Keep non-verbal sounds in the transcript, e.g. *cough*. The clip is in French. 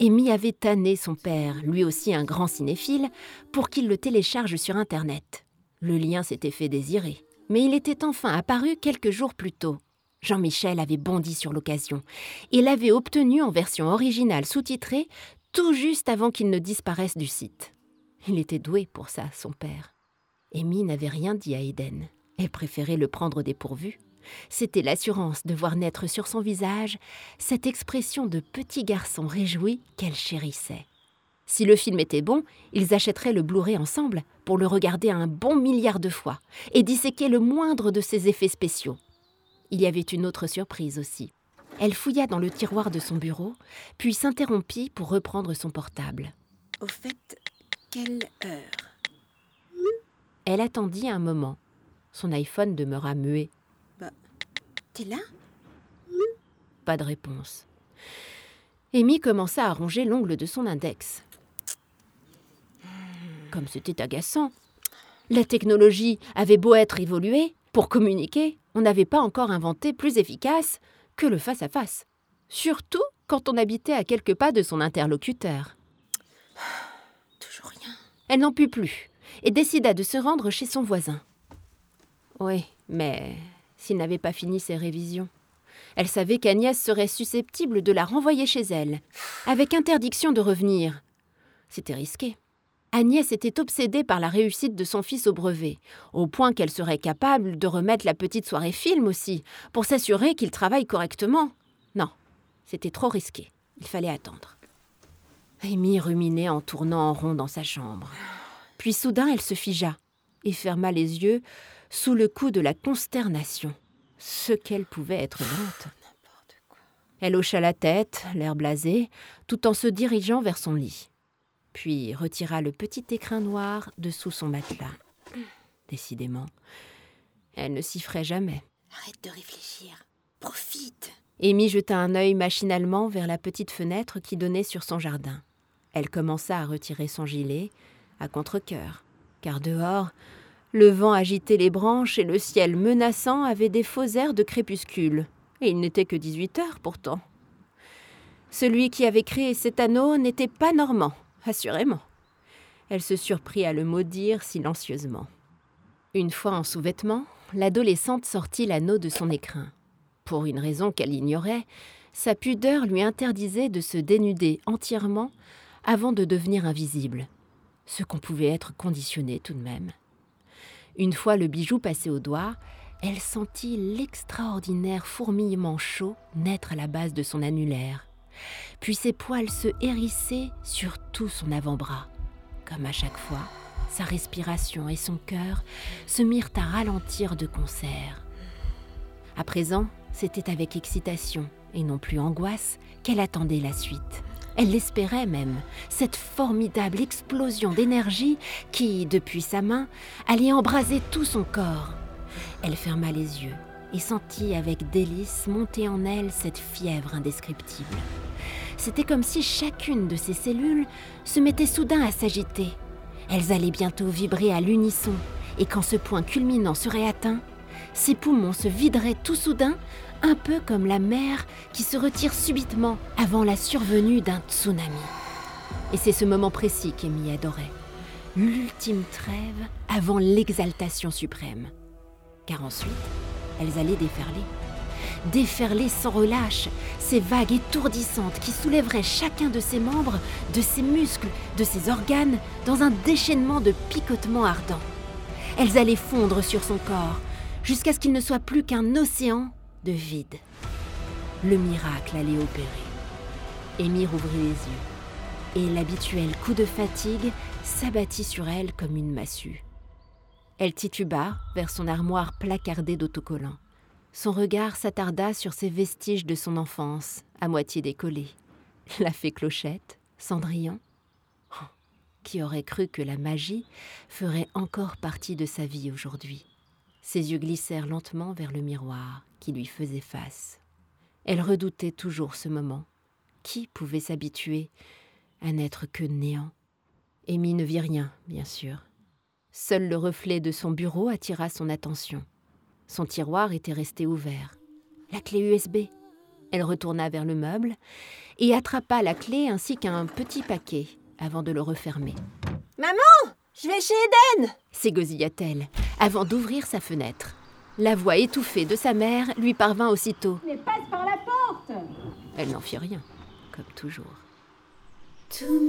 Amy avait tanné son père, lui aussi un grand cinéphile, pour qu'il le télécharge sur Internet. Le lien s'était fait désirer. Mais il était enfin apparu quelques jours plus tôt. Jean-Michel avait bondi sur l'occasion et l'avait obtenu en version originale sous-titrée tout juste avant qu'il ne disparaisse du site. Il était doué pour ça, son père. Amy n'avait rien dit à Eden. Elle préférait le prendre dépourvu. C'était l'assurance de voir naître sur son visage cette expression de petit garçon réjoui qu'elle chérissait. Si le film était bon, ils achèteraient le Blu-ray ensemble pour le regarder un bon milliard de fois et disséquer le moindre de ses effets spéciaux. Il y avait une autre surprise aussi. Elle fouilla dans le tiroir de son bureau, puis s'interrompit pour reprendre son portable. Au fait, quelle heure? Elle attendit un moment. Son iPhone demeura muet. Bah, t'es là? Pas de réponse. Amy commença à ronger l'ongle de son index. Comme c'était agaçant. La technologie avait beau être évoluée, pour communiquer, on n'avait pas encore inventé plus efficace que le face-à-face. Surtout quand on habitait à quelques pas de son interlocuteur. Toujours rien. Elle n'en put plus et décida de se rendre chez son voisin. Oui, mais s'il n'avait pas fini ses révisions. Elle savait qu'Agnès serait susceptible de la renvoyer chez elle, avec interdiction de revenir. C'était risqué. Agnès était obsédée par la réussite de son fils au brevet, au point qu'elle serait capable de remettre la petite soirée film aussi, pour s'assurer qu'il travaille correctement. Non, c'était trop risqué. Il fallait attendre. Amy ruminait en tournant en rond dans sa chambre. Puis soudain, elle se figea et ferma les yeux sous le coup de la consternation. Ce qu'elle pouvait être lente. Elle hocha la tête, l'air blasé, tout en se dirigeant vers son lit puis retira le petit écrin noir dessous son matelas. *clears throat* Décidément, elle ne s'y ferait jamais. Arrête de réfléchir. Profite. Amy jeta un œil machinalement vers la petite fenêtre qui donnait sur son jardin. Elle commença à retirer son gilet, à contre-coeur, car dehors, le vent agitait les branches et le ciel menaçant avait des faux airs de crépuscule. Et il n'était que 18 heures pourtant. Celui qui avait créé cet anneau n'était pas normand, assurément. Elle se surprit à le maudire silencieusement. Une fois en sous-vêtements, l'adolescente sortit l'anneau de son écrin. Pour une raison qu'elle ignorait, sa pudeur lui interdisait de se dénuder entièrement avant de devenir invisible, ce qu'on pouvait être conditionné tout de même. Une fois le bijou passé au doigt, elle sentit l'extraordinaire fourmillement chaud naître à la base de son annulaire puis ses poils se hérissaient sur tout son avant-bras. Comme à chaque fois, sa respiration et son cœur se mirent à ralentir de concert. À présent, c'était avec excitation et non plus angoisse qu'elle attendait la suite. Elle l'espérait même, cette formidable explosion d'énergie qui, depuis sa main, allait embraser tout son corps. Elle ferma les yeux et sentit avec délice monter en elle cette fièvre indescriptible. C'était comme si chacune de ses cellules se mettait soudain à s'agiter. Elles allaient bientôt vibrer à l'unisson, et quand ce point culminant serait atteint, ses poumons se videraient tout soudain, un peu comme la mer qui se retire subitement avant la survenue d'un tsunami. Et c'est ce moment précis qu'Amy adorait, l'ultime trêve avant l'exaltation suprême. Car ensuite, elles allaient déferler déferler sans relâche, ces vagues étourdissantes qui soulèveraient chacun de ses membres, de ses muscles, de ses organes, dans un déchaînement de picotements ardents. Elles allaient fondre sur son corps, jusqu'à ce qu'il ne soit plus qu'un océan de vide. Le miracle allait opérer. Amy rouvrit les yeux, et l'habituel coup de fatigue s'abattit sur elle comme une massue. Elle tituba vers son armoire placardée d'autocollants. Son regard s'attarda sur ces vestiges de son enfance, à moitié décollés. La fée Clochette, Cendrillon. Oh, qui aurait cru que la magie ferait encore partie de sa vie aujourd'hui? Ses yeux glissèrent lentement vers le miroir qui lui faisait face. Elle redoutait toujours ce moment. Qui pouvait s'habituer à n'être que néant? Amy ne vit rien, bien sûr. Seul le reflet de son bureau attira son attention. Son tiroir était resté ouvert. La clé USB. Elle retourna vers le meuble et attrapa la clé ainsi qu'un petit paquet avant de le refermer. Maman Je vais chez Eden s'égosilla-t-elle avant d'ouvrir sa fenêtre. La voix étouffée de sa mère lui parvint aussitôt. Mais passe par la porte Elle n'en fit rien, comme toujours. Tout